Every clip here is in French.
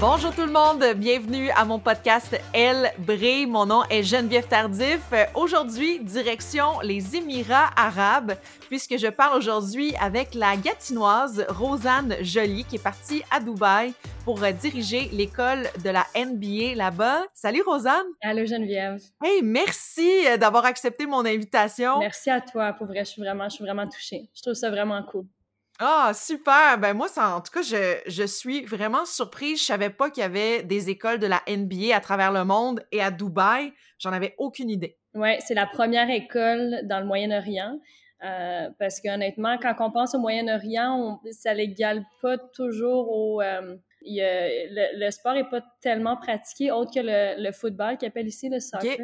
Bonjour tout le monde, bienvenue à mon podcast Elle brille. Mon nom est Geneviève Tardif. Aujourd'hui, direction les Émirats arabes, puisque je parle aujourd'hui avec la gatinoise Rosanne Joly, qui est partie à Dubaï pour diriger l'école de la NBA là-bas. Salut Rosanne! Allô Geneviève! Hey, merci d'avoir accepté mon invitation. Merci à toi, pour vrai, je suis vraiment, je suis vraiment touchée. Je trouve ça vraiment cool. Ah, super! Ben moi, ça, en tout cas, je, je suis vraiment surprise. Je savais pas qu'il y avait des écoles de la NBA à travers le monde et à Dubaï. J'en avais aucune idée. Oui, c'est la première école dans le Moyen-Orient. Euh, parce qu'honnêtement, quand on pense au Moyen-Orient, ça l'égale pas toujours au... Euh, le, sport est pas tellement pratiqué, autre que le, le football, qui appelle ici le soccer.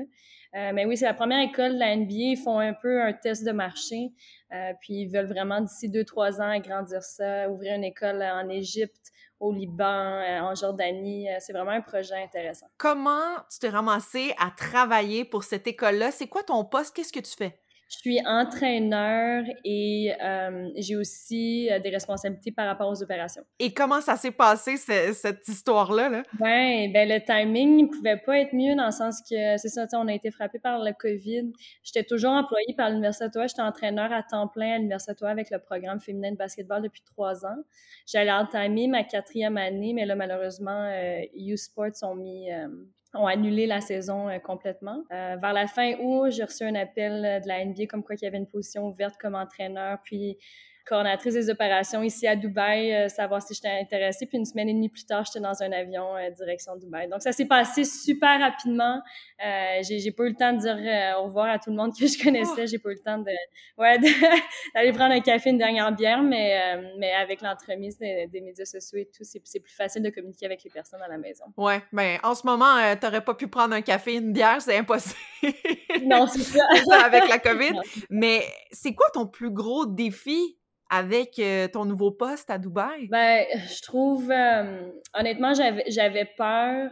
Euh, mais oui, c'est la première école de la NBA. Ils font un peu un test de marché. Euh, puis ils veulent vraiment d'ici deux, trois ans agrandir ça, ouvrir une école en Égypte, au Liban, euh, en Jordanie. C'est vraiment un projet intéressant. Comment tu t'es ramassé à travailler pour cette école-là? C'est quoi ton poste? Qu'est-ce que tu fais? Je suis entraîneur et euh, j'ai aussi euh, des responsabilités par rapport aux opérations. Et comment ça s'est passé, cette histoire-là? Là? Ben, ben, le timing ne pouvait pas être mieux dans le sens que, c'est ça, on a été frappé par le COVID. J'étais toujours employée par l'Université Ottawa. J'étais entraîneur à temps plein à l'Université Ottawa avec le programme féminin de basketball depuis trois ans. J'allais entamer ma quatrième année, mais là, malheureusement, euh, U Sports ont mis ont annulé la saison euh, complètement. Euh, vers la fin août, j'ai reçu un appel euh, de la NBA comme quoi il y avait une position ouverte comme entraîneur. Puis coordonnatrice des opérations ici à Dubaï, euh, savoir si j'étais intéressée. Puis une semaine et demie plus tard, j'étais dans un avion euh, direction Dubaï. Donc ça s'est passé super rapidement. Euh, j'ai pas eu le temps de dire au revoir à tout le monde que je connaissais. J'ai pas eu le temps de ouais d'aller prendre un café, une dernière bière, mais mais avec l'entremise des, médias sociaux et tout, c'est plus facile de communiquer avec les personnes à la maison. Ouais, ben en ce moment, t'aurais pas pu prendre un café, une bière, c'est impossible. Non, c'est ça. avec la COVID. mais c'est quoi ton plus gros défi avec euh, ton nouveau poste à Dubaï? Ben, je trouve, euh, honnêtement, j'avais peur.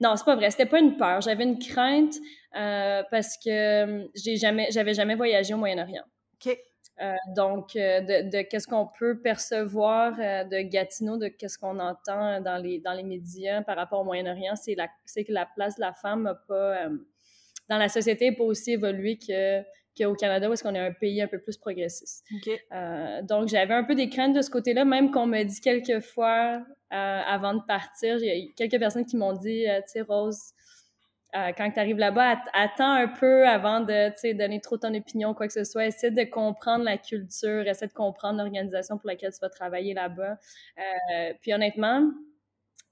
Non, c'est pas vrai, c'était pas une peur, j'avais une crainte euh, parce que j'ai jamais, j'avais jamais voyagé au Moyen-Orient. OK. donc, de, de qu'est-ce qu'on peut percevoir de Gatineau, de qu'est-ce qu'on entend dans les, dans les médias par rapport au Moyen-Orient, c'est que la place de la femme n'a pas, dans la société, pas aussi évolué que qu'au Canada, où est-ce qu'on est un pays un peu plus progressiste. Euh, donc, j'avais un peu des craintes de ce côté-là, même qu'on me dit quelques fois euh, avant de partir, il y a quelques personnes qui m'ont dit, euh, tu sais, Rose, quand tu arrives là-bas, attends un peu avant de donner trop ton opinion, quoi que ce soit. Essaie de comprendre la culture, essaie de comprendre l'organisation pour laquelle tu vas travailler là-bas. puis honnêtement,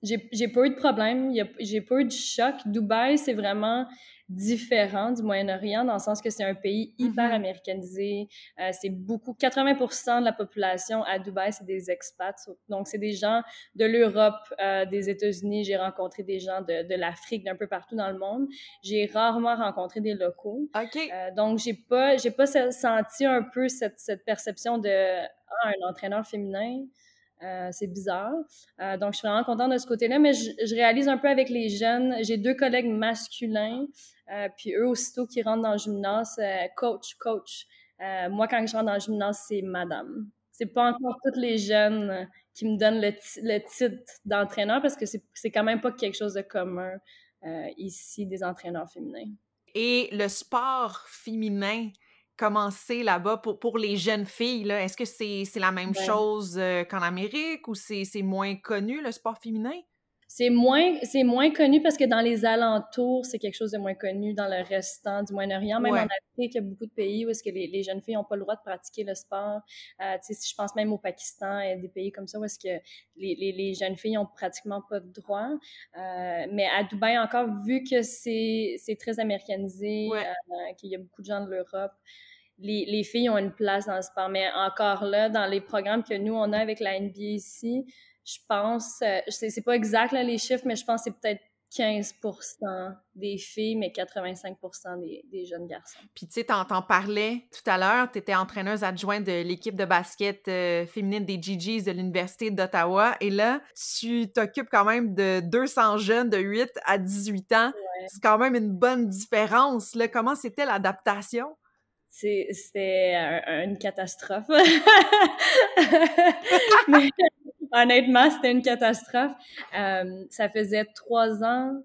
j'ai pas eu de problème, j'ai pas eu de choc. Dubaï, c'est vraiment différent du Moyen-Orient dans le sens que c'est un pays hyper mm-hmm. américanisé. Euh, c'est beaucoup, 80% de la population à Dubaï, c'est des expats. Donc, c'est des gens de l'Europe, euh, des États-Unis. J'ai rencontré des gens de, de l'Afrique, d'un peu partout dans le monde. J'ai rarement rencontré des locaux. OK. Euh, donc, j'ai pas, j'ai pas senti un peu cette, cette perception de ah, un entraîneur féminin. Euh, c'est bizarre. Euh, donc, je suis vraiment contente de ce côté-là, mais je, réalise un peu avec les jeunes. J'ai deux collègues masculins, euh, puis eux, aussitôt qui rentrent dans le gymnase, coach, coach. Moi, quand je rentre dans le gymnase, c'est madame. C'est pas encore toutes les jeunes qui me donnent le, le titre d'entraîneur parce que c'est quand même pas quelque chose de commun ici, des entraîneurs féminins. Et le sport féminin, commencer là-bas pour, pour les jeunes filles? Est-ce que c'est la même chose euh, qu'en Amérique ou c'est moins connu, le sport féminin? C'est moins, c'est moins connu parce que dans les alentours, c'est quelque chose de moins connu dans le restant du Moyen-Orient. Même en Afrique, il y a beaucoup de pays où est-ce que les, les, jeunes filles n'ont pas le droit de pratiquer le sport. Euh, si je pense même au Pakistan et des pays comme ça où est-ce que les, les, les, jeunes filles ont pratiquement pas de droit. Euh, mais à Dubaï encore, vu que c'est très américanisé, euh, qu'il y a beaucoup de gens de l'Europe, les, les, filles ont une place dans le sport. Mais encore là, dans les programmes que nous, on a avec la NBA ici, je pense, euh, c'est pas exact là, les chiffres, mais je pense que c'est peut-être 15 des filles, mais 85 des, des, jeunes garçons. Puis tu sais, t'en, parlais tout à l'heure, tu étais entraîneuse adjointe de l'équipe de basket euh, féminine des GGs de l'Université d'Ottawa. Et là, tu t'occupes quand même de 200 jeunes de 8 à 18 ans. C'est quand même une bonne différence. Là. Comment c'était l'adaptation? c'était une catastrophe. honnêtement, c'était une catastrophe. Euh, ça faisait trois ans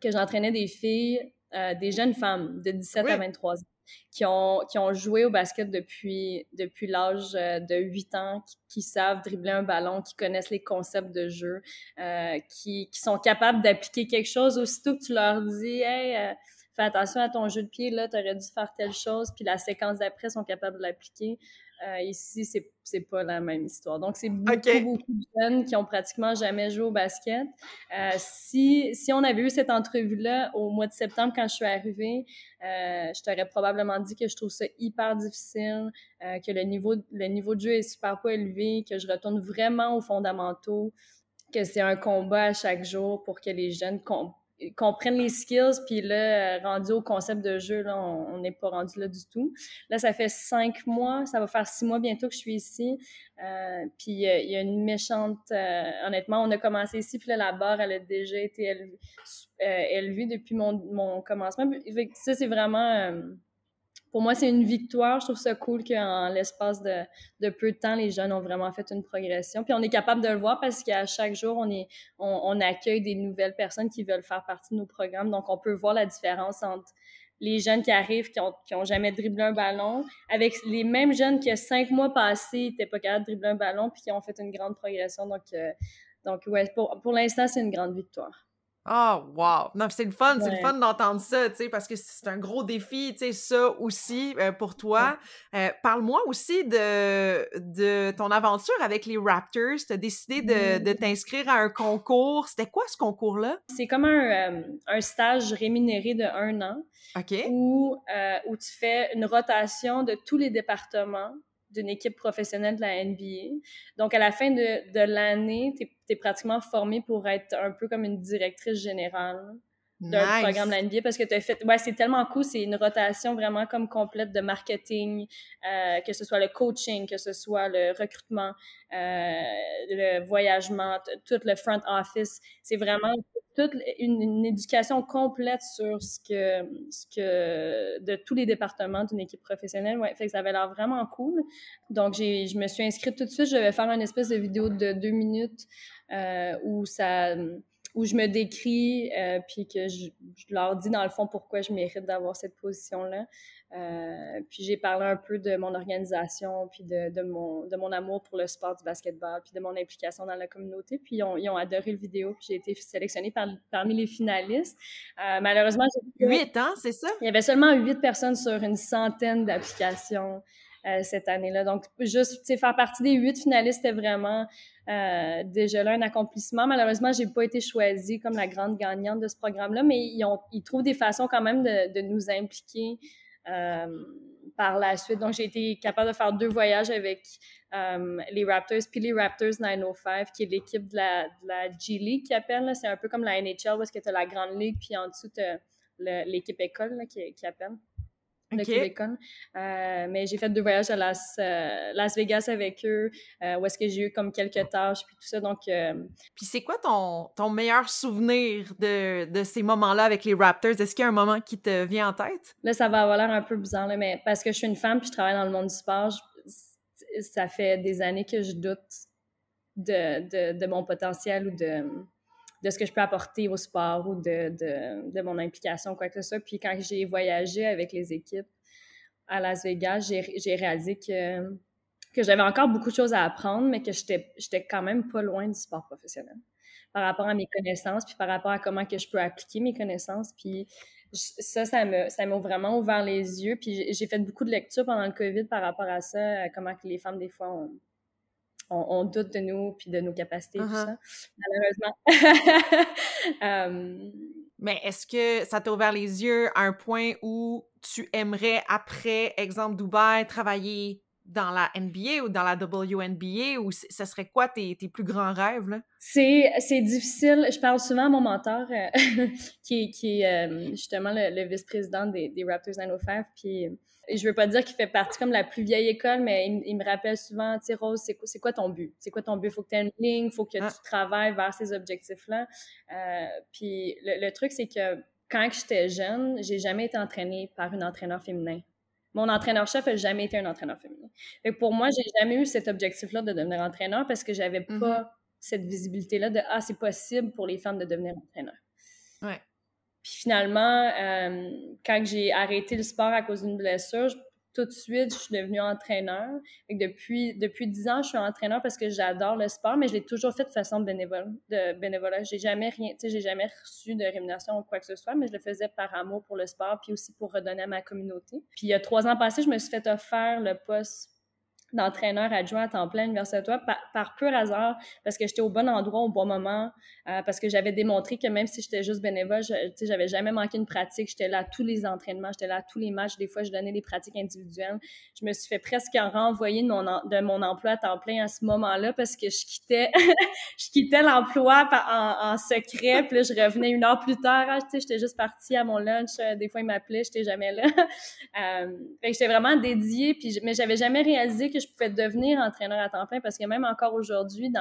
que j'entraînais des filles, euh, des jeunes femmes de 17 à 23 ans qui ont, qui ont joué au basket depuis, depuis l'âge euh, de 8 ans, qui, savent dribbler un ballon, qui connaissent les concepts de jeu, euh, qui, qui, sont capables d'appliquer quelque chose aussitôt que tu leur dis Hey, euh, fais attention à ton jeu de pied, là, tu aurais dû faire telle chose, puis la séquence d'après sont capables de l'appliquer. Euh, ici, c'est, c'est pas la même histoire. Donc, c'est beaucoup, beaucoup de jeunes qui ont pratiquement jamais joué au basket. Euh, si, si on avait eu cette entrevue-là au mois de septembre quand je suis arrivée, euh, je t'aurais probablement dit que je trouve ça hyper difficile, que le niveau, le niveau de jeu est super pas élevé, que je retourne vraiment aux fondamentaux, que c'est un combat à chaque jour pour que les jeunes comprennent les skills, puis là, rendu au concept de jeu, là, on n'est pas rendu là du tout. Là, ça fait cinq mois, ça va faire six mois bientôt que je suis ici. Euh, puis euh, il y a une méchante... Euh, honnêtement, on a commencé ici, puis là, la barre, elle a déjà été élevée, élevée depuis mon, mon commencement. Ça, c'est vraiment pour moi, c'est une victoire. Je trouve ça cool qu'en l'espace de, peu de temps, les jeunes ont vraiment fait une progression. Puis on est capable de le voir parce qu'à chaque jour, on, est, on, accueille des nouvelles personnes qui veulent faire partie de nos programmes. Donc, on peut voir la différence entre les jeunes qui arrivent, qui ont, qui ont jamais dribblé un ballon, avec les mêmes jeunes qui, cinq mois passés, n'étaient pas capables de dribbler un ballon, puis qui ont fait une grande progression. Donc, euh, donc ouais, pour, pour l'instant, c'est une grande victoire. Ah, oh, wow! Non, c'est le fun, c'est le fun d'entendre ça, tu sais, parce que c'est un gros défi, tu sais, ça aussi euh, pour toi. Euh, parle-moi aussi de, de ton aventure avec les Raptors. Tu as décidé de, de t'inscrire à un concours. C'était quoi ce concours-là? C'est comme un, euh, un, stage rémunéré de un an. OK. Où, où tu fais une rotation de tous les départements d'une équipe professionnelle de la NBA. Donc, à la fin de, de l'année, tu es, pratiquement formé pour être un peu comme une directrice générale d'un programme de la NBA parce que tu as fait. Ouais, c'est tellement cool. C'est une rotation vraiment comme complète de marketing, euh, que ce soit le coaching, que ce soit le recrutement, euh, le voyagement, tout le front office. C'est vraiment toute une, éducation complète sur ce que, ce que de tous les départements d'une équipe professionnelle. Ouais, fait que ça avait l'air vraiment cool. Donc, j'ai, je me suis inscrite tout de suite. Je vais faire une espèce de vidéo de deux minutes euh, où ça où je me décris, euh, puis que je, leur dis dans le fond pourquoi je mérite d'avoir cette position-là. Euh, puis j'ai parlé un peu de mon organisation, puis de, de, mon, de mon amour pour le sport du basketball, puis de mon implication dans la communauté. Puis ils ont, ils ont adoré le vidéo, puis j'ai été sélectionnée par, parmi les finalistes. Euh, malheureusement, j'ai... Huit ans, c'est ça? Il y avait seulement huit personnes sur une centaine d'applications. Cette année-là. Donc, juste faire partie des huit finalistes, c'était vraiment euh, déjà là un accomplissement. Malheureusement, j'ai pas été choisie comme la grande gagnante de ce programme-là, mais ils, ont, ils trouvent des façons quand même de, de nous impliquer euh, par la suite. Donc, j'ai été capable de faire deux voyages avec les Raptors, puis les Raptors 905, qui est l'équipe de la, de la G League qui appelle. C'est un peu comme la NHL, parce que tu as la Grande Ligue, puis en dessous, tu l'équipe école qui, qui appelle de euh, mais j'ai fait deux voyages à Las, euh, Las Vegas avec eux, euh, où est-ce que j'ai eu comme quelques tâches, puis tout ça. Donc, Puis c'est quoi ton, ton meilleur souvenir de, de ces moments-là avec les Raptors? Est-ce qu'il y a un moment qui te vient en tête? Là, ça va avoir l'air un peu bizarre, là, mais parce que je suis une femme puis je travaille dans le monde du sport, ça fait des années que je doute de, de, de mon potentiel ou de de ce que je peux apporter au sport ou de, de, de mon implication, quoi que ce soit. Puis quand j'ai voyagé avec les équipes à Las Vegas, j'ai réalisé que, que j'avais encore beaucoup de choses à apprendre, mais que j'étais quand même pas loin du sport professionnel par rapport à mes connaissances, puis par rapport à comment que je peux appliquer mes connaissances. Puis ça, ça m'a vraiment ouvert les yeux. Puis j'ai fait beaucoup de lectures pendant le COVID par rapport à ça, comment que les femmes, des fois, ont on, doute de nous puis de nos capacités, tout uh-huh. ça, malheureusement. Mais est-ce que ça t'a ouvert les yeux à un point où tu aimerais, après, exemple Dubaï, travailler dans la NBA ou dans la WNBA ou ce serait quoi tes, tes plus grands rêves? C'est, difficile. Je parle souvent à mon mentor euh, qui, qui est euh, justement le, vice-président des, des Raptors 905. Puis je veux pas dire qu'il fait partie comme la plus vieille école, mais il, me rappelle souvent, tu sais, Rose, c'est quoi, quoi, ton but? C'est quoi ton but? Faut que tu aies une ligne, faut que ah. tu travailles vers ces objectifs-là. Euh, puis le, truc, c'est que quand j'étais jeune, j'ai jamais été entraînée par une entraîneur féminin. Mon entraîneur-chef n'a jamais été un entraîneur féminin. Fait pour moi, j'ai jamais eu cet objectif-là de devenir entraîneur parce que j'avais mm-hmm. pas cette visibilité-là de Ah, c'est possible pour les femmes de devenir entraîneur. Ouais. Puis finalement, euh, quand j'ai arrêté le sport à cause d'une blessure, tout de suite, je suis devenue entraîneur. Et depuis, depuis 10 ans, je suis entraîneur parce que j'adore le sport, mais je l'ai toujours fait de façon bénévole, de bénévolat. J'ai jamais rien, tu sais, j'ai jamais reçu de rémunération ou quoi que ce soit, mais je le faisais par amour pour le sport, puis aussi pour redonner à ma communauté. Puis il y a trois ans passés, je me suis fait offrir le poste d'entraîneur adjoint à temps plein à l'Université par, pur hasard, parce que j'étais au bon endroit au bon moment, euh, parce que j'avais démontré que même si j'étais juste bénévole, je j'avais jamais manqué une pratique. J'étais là à tous les entraînements, j'étais là à tous les matchs. Des fois, je donnais des pratiques individuelles. Je me suis fait presque renvoyer de mon, de mon emploi à temps plein à ce moment-là parce que je quittais, je quittais l'emploi en, secret. Puis là, je revenais une heure plus tard. Ah, j'étais juste partie à mon lunch. Euh, des fois, ils m'appelaient, j'étais jamais là. euh, j'étais vraiment dédiée, puis, mais j'avais jamais réalisé que je pouvais devenir entraîneur à temps plein parce que même encore aujourd'hui,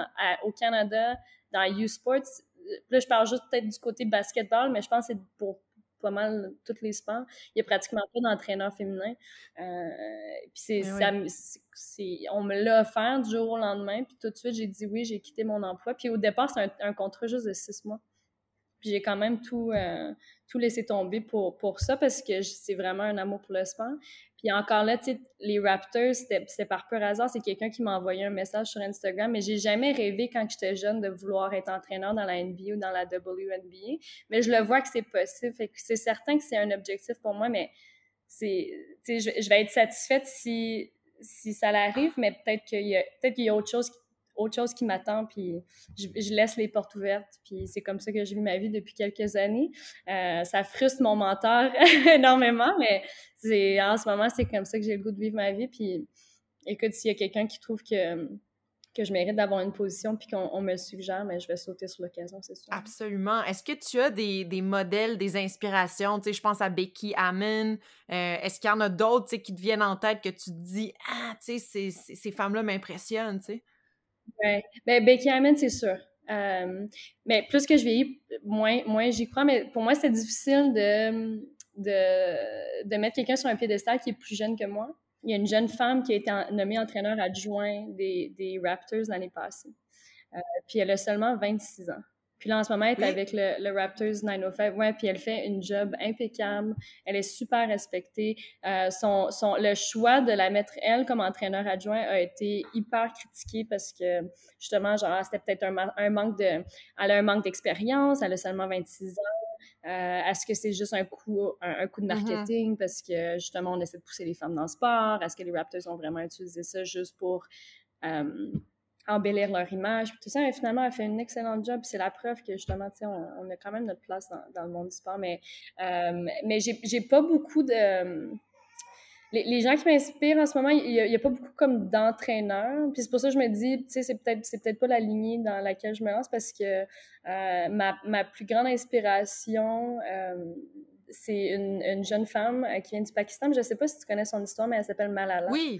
au Canada, dans U-Sports, là, je parle juste peut-être du côté basketball, mais je pense que c'est pour pas mal tous les sports. Il n'y a pratiquement pas d'entraîneur féminin. Euh, puis c'est, on me l'a offert du jour au lendemain, puis tout de suite, j'ai dit oui, j'ai quitté mon emploi. Puis au départ, c'est un, contrat juste de six mois. Puis j'ai quand même tout, euh, tout laissé tomber pour, pour ça parce que c'est vraiment un amour pour le sport. Puis encore là, tu les Raptors, c'était par pur hasard. C'est quelqu'un qui m'a envoyé un message sur Instagram, mais j'ai jamais rêvé quand j'étais jeune de vouloir être entraîneur dans la NBA ou dans la WNBA. Mais je le vois que c'est possible. Fait que c'est certain que c'est un objectif pour moi, mais c'est, je, vais être satisfaite si, si ça l'arrive, mais peut-être qu'il y a, qu'il y a autre chose qui autre chose qui m'attend, puis je, laisse les portes ouvertes, puis c'est comme ça que je vis ma vie depuis quelques années. Euh, ça frustre mon mentor énormément, mais en ce moment, c'est comme ça que j'ai le goût de vivre ma vie, puis écoute, s'il y a quelqu'un qui trouve que que je mérite d'avoir une position puis qu'on me suggère, mais je vais sauter sur l'occasion, c'est sûr. Absolument. Est-ce que tu as des, des, modèles, des inspirations? Tu sais, je pense à Becky Hammond. Euh, est-ce qu'il y en a d'autres qui te viennent en tête que tu te dis, ah, tu sais, ces, ces femmes-là m'impressionnent, tu sais? Oui. Ben, Becky Hammond, c'est sûr. Euh, mais plus que je vieillis, moins, moins j'y crois. Mais pour moi, c'est difficile de, de, de mettre quelqu'un sur un piédestal qui est plus jeune que moi. Il y a une jeune femme qui a été nommée entraîneur adjoint des, des Raptors l'année passée. Euh, puis elle a seulement 26 ans. Puis là, en ce moment, elle est avec le, Raptors 905. Ouais, puis elle fait une job impeccable. Elle est super respectée. Euh, son, son, le choix de la mettre, elle, comme entraîneur adjoint a été hyper critiqué parce que, justement, genre, c'était peut-être un, un, manque de... Elle a un manque d'expérience. Elle a seulement 26 ans. Euh, Est-ce que c'est juste un coup, un, coup de mm-hmm. marketing parce que, justement, on essaie de pousser les femmes dans le sport? Est-ce que les Raptors ont vraiment utilisé ça juste pour... Euh, embellir leur image, tout ça. Mais finalement, elle fait une excellente job. C'est la preuve que justement, tu sais, on, a quand même notre place dans, le monde du sport. Mais, euh, mais j'ai pas beaucoup de. Les, gens qui m'inspirent en ce moment, il n'y a, pas beaucoup comme d'entraîneurs. Puis c'est pour ça que je me dis, tu sais, c'est peut-être c'est peut-être pas la lignée dans laquelle je me lance parce que euh, ma, ma, plus grande inspiration, euh, c'est une, une, jeune femme qui vient du Pakistan. Je ne sais pas si tu connais son histoire, mais elle s'appelle Malala. Oui.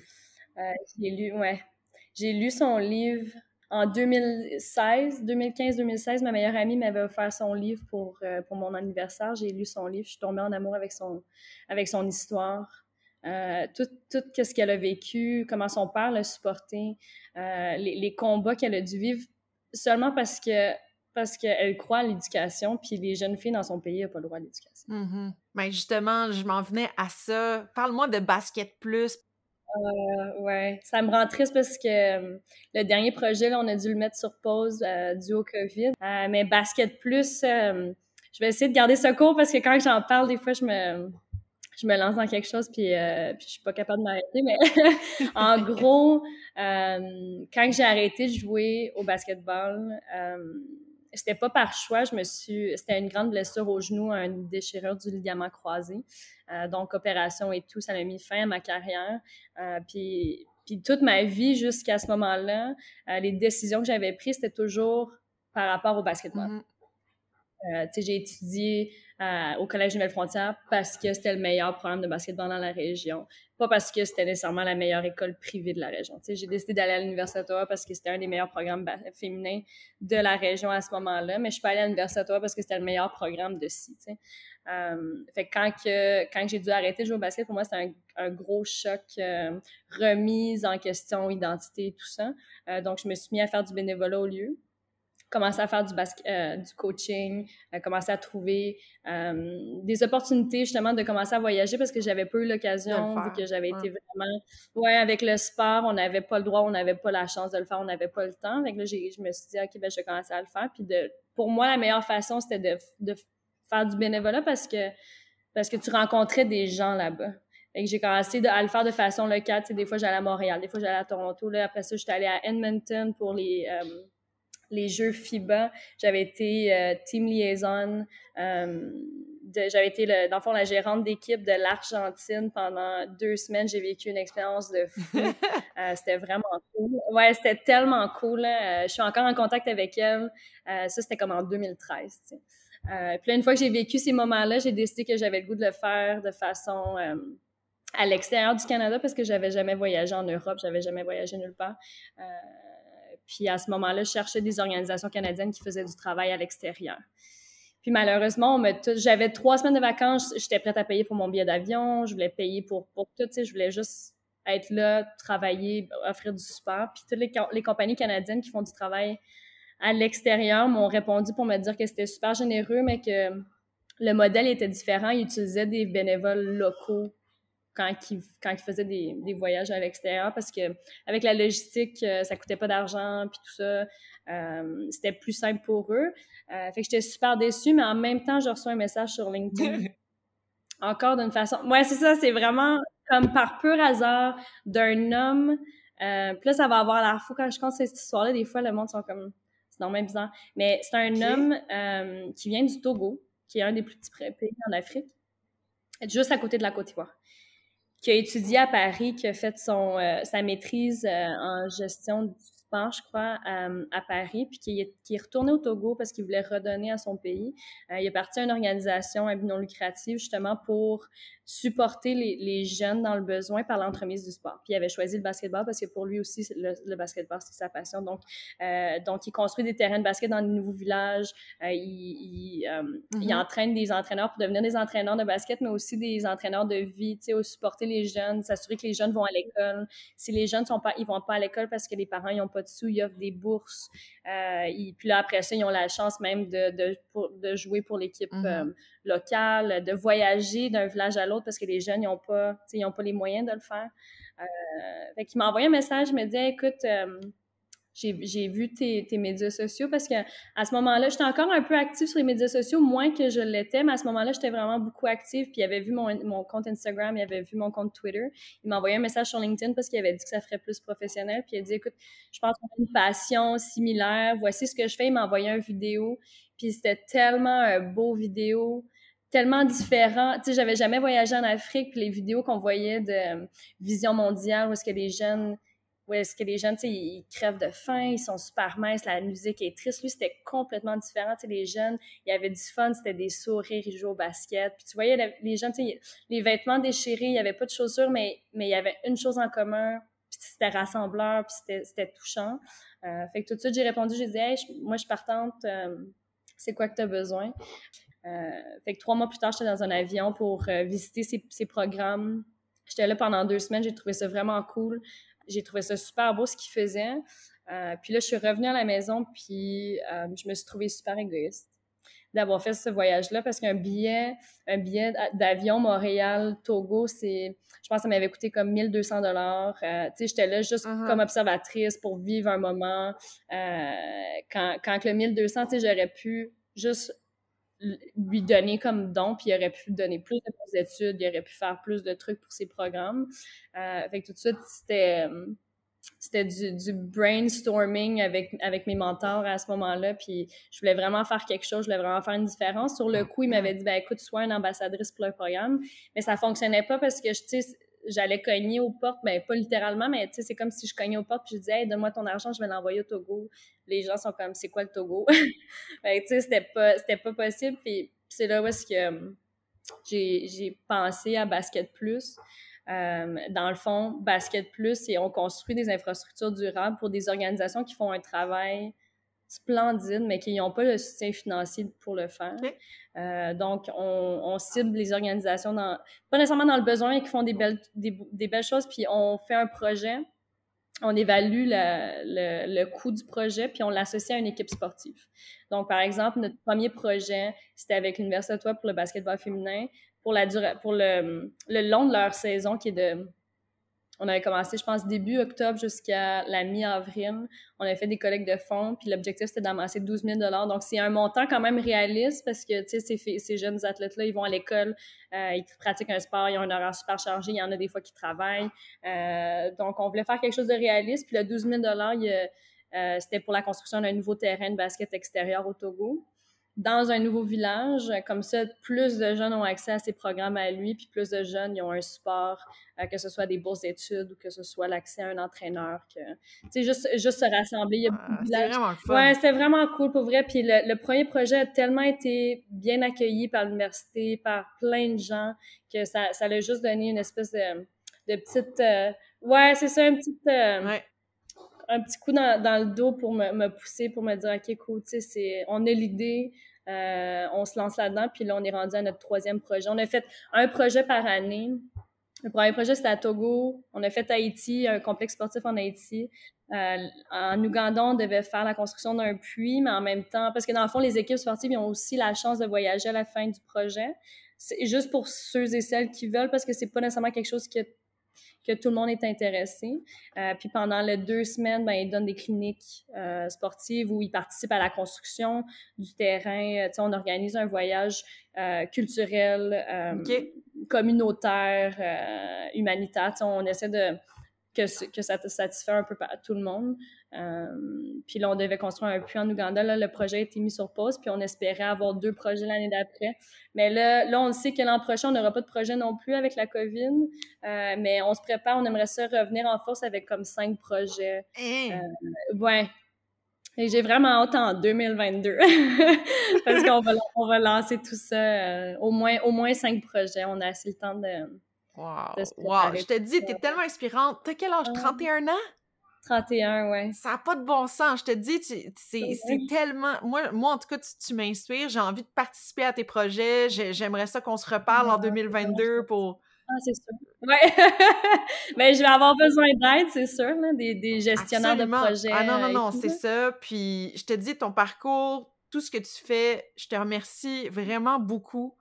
est lu, ouais, j'ai lu son livre en 2016, 2015-2016. Ma meilleure amie m'avait offert son livre pour, euh, pour mon anniversaire. J'ai lu son livre. Je suis tombée en amour avec son, avec son histoire. Euh, tout, tout ce qu'elle a vécu, comment son père l'a supporté, euh, les, les, combats qu'elle a dû vivre seulement parce que parce qu'elle croit à l'éducation, puis les jeunes filles dans son pays n'ont pas le droit à l'éducation. Mm justement, je m'en venais à ça. Parle-moi de Basket Plus. Euh, ouais, ça me rend triste parce que euh, le dernier projet, on a dû le mettre sur pause euh, dû au COVID. mais Basket Plus, je vais essayer de garder ce cours parce que quand j'en parle, des fois, je me, je me lance dans quelque chose puis, puis je suis pas capable de m'arrêter. Mais en gros, quand j'ai arrêté de jouer au basketball, c'était pas par choix, je me suis, c'était une grande blessure au genou, une déchirure du ligament croisé. Euh, donc, opération et tout, ça m'a mis fin à ma carrière. Euh, puis, puis toute ma vie jusqu'à ce moment-là, euh, les décisions que j'avais prises, c'était toujours par rapport au basketball. Mm-hmm. Euh, j'ai étudié euh, au Collège Nouvelle Frontière parce que c'était le meilleur programme de basketball dans la région, pas parce que c'était nécessairement la meilleure école privée de la région. J'ai décidé d'aller à l'Université d'Ottawa parce que c'était un des meilleurs programmes féminins de la région à ce moment-là, mais je suis pas allée à l'Université d'Ottawa parce que c'était le meilleur programme de ci. Euh, quand, j'ai dû arrêter de jouer au basket, pour moi, c'était un, gros choc, remise en question, identité tout ça. donc, je me suis mis à faire du bénévolat au lieu commencer à faire du, basket, euh, du coaching, euh, commencer à trouver euh, des opportunités justement de commencer à voyager parce que j'avais pas eu l'occasion vu que j'avais été vraiment ouais avec le sport on n'avait pas le droit on n'avait pas la chance de le faire on n'avait pas le temps donc là je me suis dit ok ben je vais commencer à le faire puis de pour moi la meilleure façon c'était de, de faire du bénévolat parce que parce que tu rencontrais des gens là-bas et j'ai commencé à le faire de façon locale. Tu sais, des fois, j'allais à Montréal, des fois, j'allais à Toronto. Là, après ça, j'étais allée à Edmonton pour les, les jeux FIBA. J'avais été euh, team liaison. Euh, j'avais été, le, dans le fond, la gérante d'équipe de l'Argentine pendant deux semaines. J'ai vécu une expérience de fou. Euh, c'était vraiment cool. Ouais, c'était tellement cool. je suis encore en contact avec elle. ça, c'était comme en 2013. puis là, une fois que j'ai vécu ces moments-là, j'ai décidé que j'avais le goût de le faire de façon à l'extérieur du Canada parce que j'avais jamais voyagé en Europe, j'avais jamais voyagé nulle part. Puis à ce moment-là, je cherchais des organisations canadiennes qui faisaient du travail à l'extérieur. Puis malheureusement, j'avais trois semaines de vacances, j'étais prête à payer pour mon billet d'avion, je voulais payer pour, tout, je voulais juste être là, travailler, offrir du support. Puis toutes les compagnies canadiennes qui font du travail à l'extérieur m'ont répondu pour me dire que c'était super généreux, mais que le modèle était différent. Ils utilisaient des bénévoles locaux quand ils, quand faisaient des, des, voyages à l'extérieur parce que avec la logistique, euh, ça coûtait pas d'argent puis tout ça, euh, c'était plus simple pour eux. Euh, fait que j'étais super déçue, mais en même temps, je reçois un message sur LinkedIn. Encore d'une façon. Ouais, c'est ça, c'est vraiment comme par pur hasard d'un homme. Euh, puis là, ça va avoir l'air fou quand je compte cette histoire-là. Des fois, le monde sont comme. C'est normalement bizarre. Mais c'est un homme qui vient du Togo, qui est un des plus petits pays en Afrique, juste à côté de la Côte d'Ivoire qui a étudié à Paris, qui a fait son, euh, sa maîtrise euh, en gestion du je crois, euh, à Paris, puis qui est, qui est, retourné au Togo parce qu'il voulait redonner à son pays. il est parti à une organisation à but non lucratif, justement, pour supporter les, les, jeunes dans le besoin par l'entremise du sport. Puis il avait choisi le basketball parce que pour lui aussi, le, le basketball, c'est sa passion. Donc, euh, donc, il construit des terrains de basket dans de nouveaux villages. Euh, il, il, euh, il, mm-hmm. entraîne des entraîneurs pour devenir des entraîneurs de basket, mais aussi des entraîneurs de vie, tu sais, supporter les jeunes, s'assurer que les jeunes vont à l'école. Si les jeunes sont pas, ils vont pas à l'école parce que les parents, n'ont pas de sous, ils offrent des bourses. Euh, puis là, après ça, ils ont la chance même de, de, de jouer pour l'équipe mm-hmm local, de voyager d'un village à l'autre parce que les jeunes, ils n'ont pas, pas les moyens de le faire. Euh, fait qu'il m'a envoyé un message, il me disait, écoute, euh, j'ai vu tes, tes, médias sociaux parce que à ce moment-là, j'étais encore un peu active sur les médias sociaux, moins que je l'étais, mais à ce moment-là, j'étais vraiment beaucoup active. Puis il avait vu mon, mon, compte Instagram, il avait vu mon compte Twitter. Il m'a envoyé un message sur LinkedIn parce qu'il avait dit que ça ferait plus professionnel. Puis il a dit Écoute, je pense qu'on a une passion similaire, voici ce que je fais. Il m'a envoyé une vidéo. Puis c'était tellement un beau vidéo, tellement différent. Tu sais, j'avais jamais voyagé en Afrique, puis les vidéos qu'on voyait de euh, Vision mondiale, où est-ce que les jeunes, où est-ce que les jeunes, tu sais, ils, crèvent de faim, ils sont super minces, la musique est triste. Lui, c'était complètement différent. Tu sais, les jeunes, il y avait du fun, c'était des sourires, ils jouaient au basket. Puis tu voyais les jeunes, tu sais, les vêtements déchirés, il y avait pas de chaussures, mais, mais il y avait une chose en commun, puis c'était rassembleur, puis c'était touchant. Euh, fait que tout de suite, j'ai répondu, j'ai dit, hey, moi, je suis partante. Euh, c'est quoi que tu as besoin. Euh, fait que trois mois plus tard, j'étais dans un avion pour visiter ces, programmes. J'étais là pendant deux semaines, j'ai trouvé ça vraiment cool. J'ai trouvé ça super beau ce qu'ils faisaient. Euh, puis là, je suis revenue à la maison, puis je me suis trouvée super égoïste d'avoir fait ce voyage-là parce qu'un billet, un billet d'avion Montréal-Togo, c'est, je pense que ça m'avait coûté comme 1200 dollars. tu sais, j'étais là juste uh-huh. comme observatrice pour vivre un moment. quand, quand le 1200, tu sais, j'aurais pu juste lui donner comme don, puis il aurait pu donner plus de études, il aurait pu faire plus de trucs pour ses programmes. Euh, fait que tout de suite, c'était euh, du, brainstorming avec, avec mes mentors à ce moment-là, puis je voulais vraiment faire quelque chose, je voulais vraiment faire une différence. Sur le coup, il m'avait dit, ben écoute, sois une ambassadrice pour le programme, mais ça fonctionnait pas parce que, tu sais, j'allais cogner aux portes, mais ben, pas littéralement, mais c'est comme si je cognais aux portes puis je disais, hey, donne-moi ton argent, je vais l'envoyer au Togo. Les gens sont comme, c'est quoi le Togo? ben, tu sais, c'était pas, pas possible. Puis c'est là où est-ce que j'ai pensé à Basket Plus. Euh, dans le fond, Basket Plus, et on construit des infrastructures durables pour des organisations qui font un travail splendide, mais qui n'ont pas le soutien financier pour le faire. Euh, donc, on, cible les organisations, dans, pas nécessairement dans le besoin, mais qui font des belles, des, belles choses, puis on fait un projet, on évalue le, le, coût du projet, puis on l'associe à une équipe sportive. Donc, par exemple, notre premier projet, c'était avec l'Université de Toi pour le basketball féminin, pour, la pour le, le long de leur saison qui est de on avait commencé, je pense, début octobre jusqu'à la mi-avril. On avait fait des collectes de fonds, puis l'objectif, c'était d'amasser 12 000 Donc, c'est un montant quand même réaliste parce que, tu sais, ces, jeunes athlètes-là, ils vont à l'école, euh, ils pratiquent un sport, ils ont un horaire super chargé, il y en a des fois qui travaillent. Euh, donc, on voulait faire quelque chose de réaliste. Puis le 12 000 euh, c'était pour la construction d'un nouveau terrain de basket extérieur au Togo dans un nouveau village. Comme ça, plus de jeunes ont accès à ces programmes à lui, puis plus de jeunes ils ont un support, euh, que ce soit des bourses d'études ou que ce soit l'accès à un entraîneur. Que, tu sais, juste, juste se rassembler. Il y a c'était vraiment fun. Ouais, c'était vraiment cool pour vrai. Puis le, premier projet a tellement été bien accueilli par l'université, par plein de gens, que ça, ça a juste donné une espèce de, de petite. Euh, ouais, c'est ça, un petit. Euh, un petit coup dans, dans, le dos pour me, me, pousser, pour me dire, OK, cool, tu sais, on a l'idée, euh, on se lance là-dedans, puis là, on est rendu à notre troisième projet. On a fait un projet par année. Le premier projet, c'était à Togo. On a fait Haïti, un complexe sportif en Haïti. Euh, en Ouganda, on devait faire la construction d'un puits, mais en même temps, parce que dans le fond, les équipes sportives ont aussi la chance de voyager à la fin du projet. C'est juste pour ceux et celles qui veulent, parce que c'est pas nécessairement quelque chose qui que tout le monde est intéressé. Euh, puis pendant les deux semaines, ben, ils donnent des cliniques euh, sportives où ils participent à la construction du terrain. Euh, on organise un voyage culturel, communautaire, humanitaire. On essaie de que, que ça te satisfait un peu à tout le monde. Euh, puis là, on devait construire un puits en Ouganda. Là, le projet a été mis sur pause, puis on espérait avoir deux projets l'année d'après. Mais là, là, on sait que l'an prochain, on n'aura pas de projet non plus avec la COVID. Euh, mais on se prépare, on aimerait ça revenir en force avec comme cinq projets. Hein? Euh, ouais. Et j'ai vraiment hâte en 2022 parce qu'on va, on va lancer tout ça, au, moins, au moins cinq projets. On a assez le temps de, Wow! wow. Je te dis, t'es tellement inspirante. T'as quel âge? 31 ans? 31, ouais. Ça n'a pas de bon sens. Je te dis, c'est tellement. Moi, moi, en tout cas, tu, m'inspires. J'ai envie de participer à tes projets. J'aimerais ça qu'on se reparle en 2022 pour. Ah, c'est sûr. Ouais. Mais je vais avoir besoin d'aide, c'est sûr, des, des, gestionnaires de projets. Ah non, non, non, c'est ça. Puis je te dis, ton parcours, tout ce que tu fais, je te remercie vraiment beaucoup.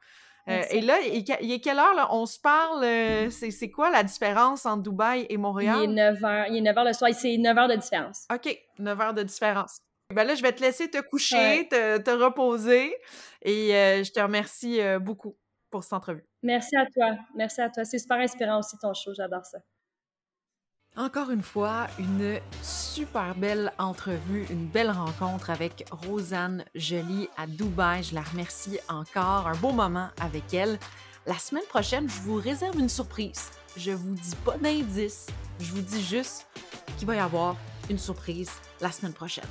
Euh, et là, il, est quelle heure? Là? On se parle, euh, c'est quoi la différence entre Dubaï et Montréal? Il est 9 h. Il est 9 h le soir. C'est 9 heures de différence. OK, 9 heures de différence. Ben là, je vais te laisser te coucher, te, te, reposer. Et euh, je te remercie beaucoup pour cette entrevue. Merci à toi. Merci à toi. C'est super inspirant aussi ton show. J'adore ça. Encore une fois, une super belle entrevue, une belle rencontre avec Rosanne Joly à Dubaï. Je la remercie encore. Un beau moment avec elle. La semaine prochaine, je vous réserve une surprise. Je vous dis pas d'indice, je vous dis juste qu'il va y avoir une surprise la semaine prochaine.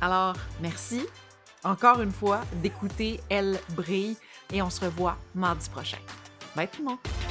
Alors, merci encore une fois d'écouter Elle brille et on se revoit mardi prochain. Bye tout le monde!